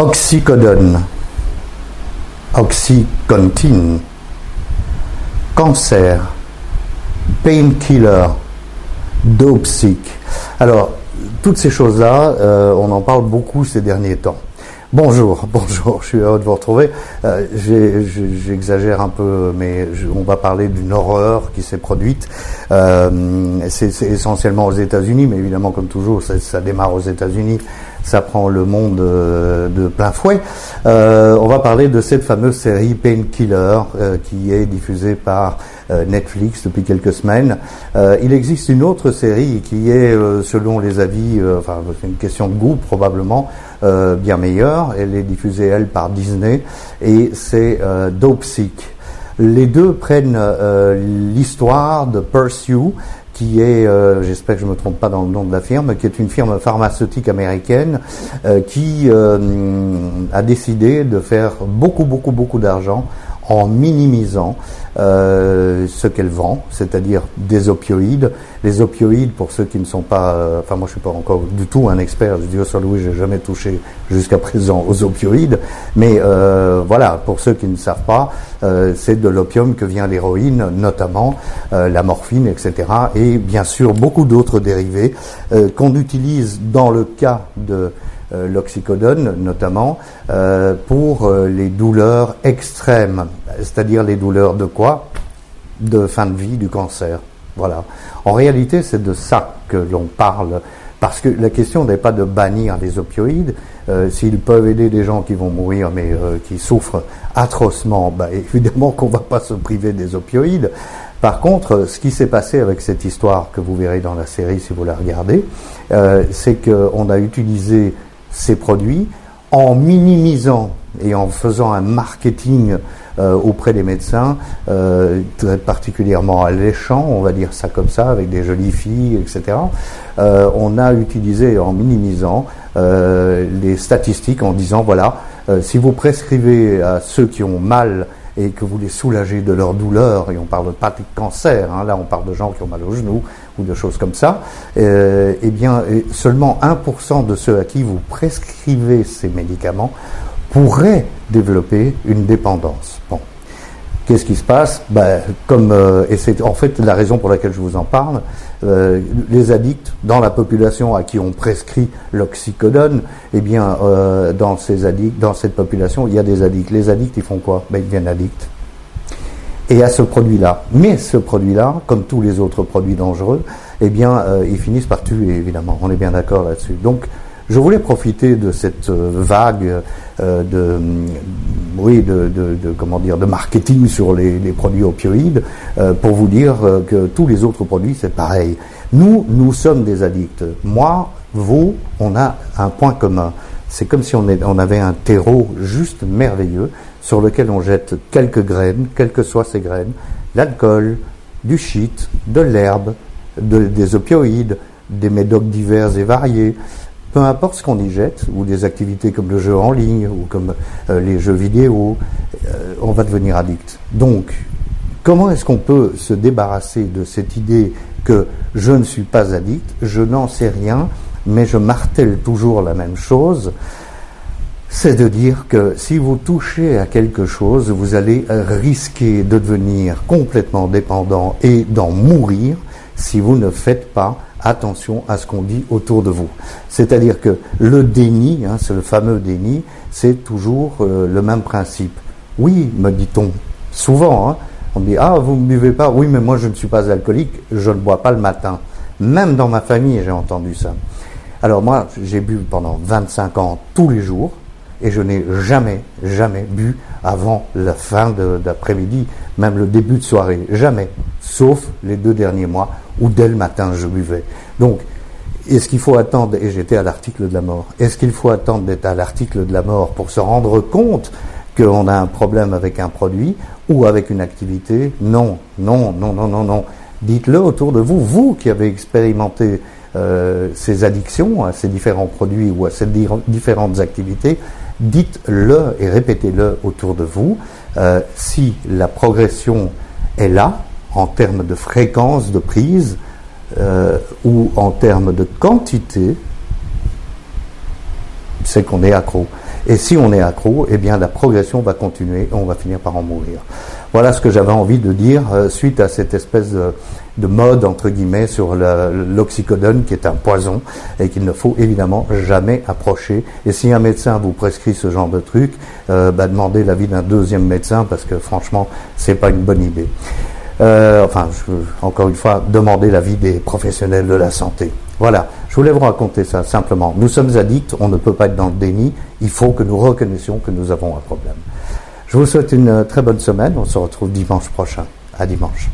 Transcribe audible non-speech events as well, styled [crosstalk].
Oxycodone, Oxycontin, cancer, painkiller, dopesick. Alors, toutes ces choses-là, euh, on en parle beaucoup ces derniers temps. Bonjour, [laughs] bonjour, je suis heureux de vous retrouver. Euh, J'exagère un peu, mais on va parler d'une horreur qui s'est produite. Euh, C'est essentiellement aux États-Unis, mais évidemment, comme toujours, ça démarre aux États-Unis ça prend le monde euh, de plein fouet. Euh, on va parler de cette fameuse série Painkiller euh, qui est diffusée par Netflix depuis quelques semaines. il existe une autre série qui est, selon les avis, enfin c'est une question de goût probablement, bien meilleure. Elle est diffusée elle par Disney et c'est Dope Sick. Les deux prennent l'histoire de Pursue, qui est, euh, j'espère que je ne me trompe pas dans le nom de la firme, qui est une firme pharmaceutique américaine euh, qui euh, a décidé de faire beaucoup, beaucoup, beaucoup d'argent en minimisant euh, ce qu'elle vend, c'est-à-dire des opioïdes. Les opioïdes, pour ceux qui ne sont pas, euh, enfin moi je suis pas encore du tout un expert, je dis au j'ai jamais touché jusqu'à présent aux opioïdes, mais euh, voilà, pour ceux qui ne savent pas, c'est de l'opium que vient l'héroïne, notamment la morphine, etc. Et bien sûr beaucoup d'autres dérivés qu'on utilise dans le cas de euh, l'oxycodone notamment, euh, pour euh, les douleurs extrêmes, c'est-à-dire les douleurs de quoi? De fin de vie, du cancer. Voilà. En réalité, c'est de ça que l'on parle, parce que la question n'est pas de bannir les opioïdes. S'ils peuvent aider des gens qui vont mourir, mais qui souffrent atrocement, bah, évidemment qu'on ne va pas se priver des opioïdes. Par contre, ce qui s'est passé avec cette histoire que vous verrez dans la série si vous la regardez, c'est qu'on a utilisé ces produits en minimisant et en faisant un marketing euh, auprès des médecins, euh, très particulièrement alléchant, on va dire ça comme ça, avec des jolies filles, etc. Euh, on a utilisé en minimisant les statistiques en disant voilà, si vous prescrivez à ceux qui ont mal et que vous les soulagez de leur douleur, et on parle pas de cancer, hein, là on parle de gens qui ont mal aux genoux ou de choses comme ça, euh, eh bien seulement 1% de ceux à qui vous prescrivez ces médicaments pourraient développer une dépendance. Bon. Qu'est-ce qui se passe ben, comme, euh, Et c'est en fait la raison pour laquelle je vous en parle. Euh, les addicts dans la population à qui on prescrit l'oxycodone, eh bien, euh, dans, ces addicts, dans cette population, il y a des addicts. Les addicts, ils font quoi ben, Ils deviennent addicts. Et à ce produit-là. Mais ce produit-là, comme tous les autres produits dangereux, eh bien, ils finissent par tuer, évidemment. On est bien d'accord là-dessus. Donc, je voulais profiter de cette euh, vague euh, de, oui, de, comment dire, de marketing sur les, produits opioïdes euh, pour vous dire que tous les autres produits, c'est pareil. Nous, nous sommes des addicts. Moi, vous, on a un point commun. C'est comme si on, on avait un terreau juste merveilleux sur lequel on jette quelques graines, quelles que soient ces graines, l'alcool, du shit, de l'herbe, des opioïdes, des médocs divers et variés, peu importe ce qu'on y jette, ou des activités comme le jeu en ligne, ou comme euh, les jeux vidéo, euh, on va devenir addict. Donc, comment est-ce qu'on peut se débarrasser de cette idée que je ne suis pas addict, je n'en sais rien, mais je martèle toujours la même chose? C'est de dire que si vous touchez à quelque chose, vous allez risquer de devenir complètement dépendant et d'en mourir si vous ne faites pas attention à ce qu'on dit autour de vous. C'est-à-dire que le déni, hein, c'est le fameux déni, c'est toujours euh, le même principe. Oui, me dit-on souvent, hein, on dit ah vous ne buvez pas, oui mais moi je ne suis pas alcoolique, je ne bois pas le matin. Même dans ma famille j'ai entendu ça. Alors moi j'ai bu pendant 25 ans tous les jours et je n'ai jamais, jamais bu avant la fin d'après-midi, même le début de soirée, jamais, sauf les deux derniers mois où dès le matin je buvais. Donc, est-ce qu'il faut attendre, et j'étais à l'article de la mort, est-ce qu'il faut attendre d'être à l'article de la mort pour se rendre compte qu'on a un problème avec un produit ou avec une activité? Non, non, non, non, non, non. Dites-le autour de vous, vous qui avez expérimenté euh, ces addictions à ces différents produits ou à ces différentes activités, dites-le et répétez-le autour de vous. Euh, si la progression est là, en termes de fréquence de prise euh, ou en termes de quantité, c'est qu'on est accro. Et si on est accro, eh bien la progression va continuer et on va finir par en mourir. Voilà ce que j'avais envie de dire euh, suite à cette espèce de, mode entre guillemets sur l'oxycodone qui est un poison et qu'il ne faut évidemment jamais approcher. Et si un médecin vous prescrit ce genre de truc, euh, bah, demandez l'avis d'un deuxième médecin parce que franchement c'est pas une bonne idée. Euh, enfin, je, encore une fois, demander l'avis des professionnels de la santé. Voilà, je voulais vous raconter ça simplement. Nous sommes addicts, on ne peut pas être dans le déni, il faut que nous reconnaissions que nous avons un problème. Je vous souhaite une très bonne semaine, on se retrouve dimanche prochain. À dimanche.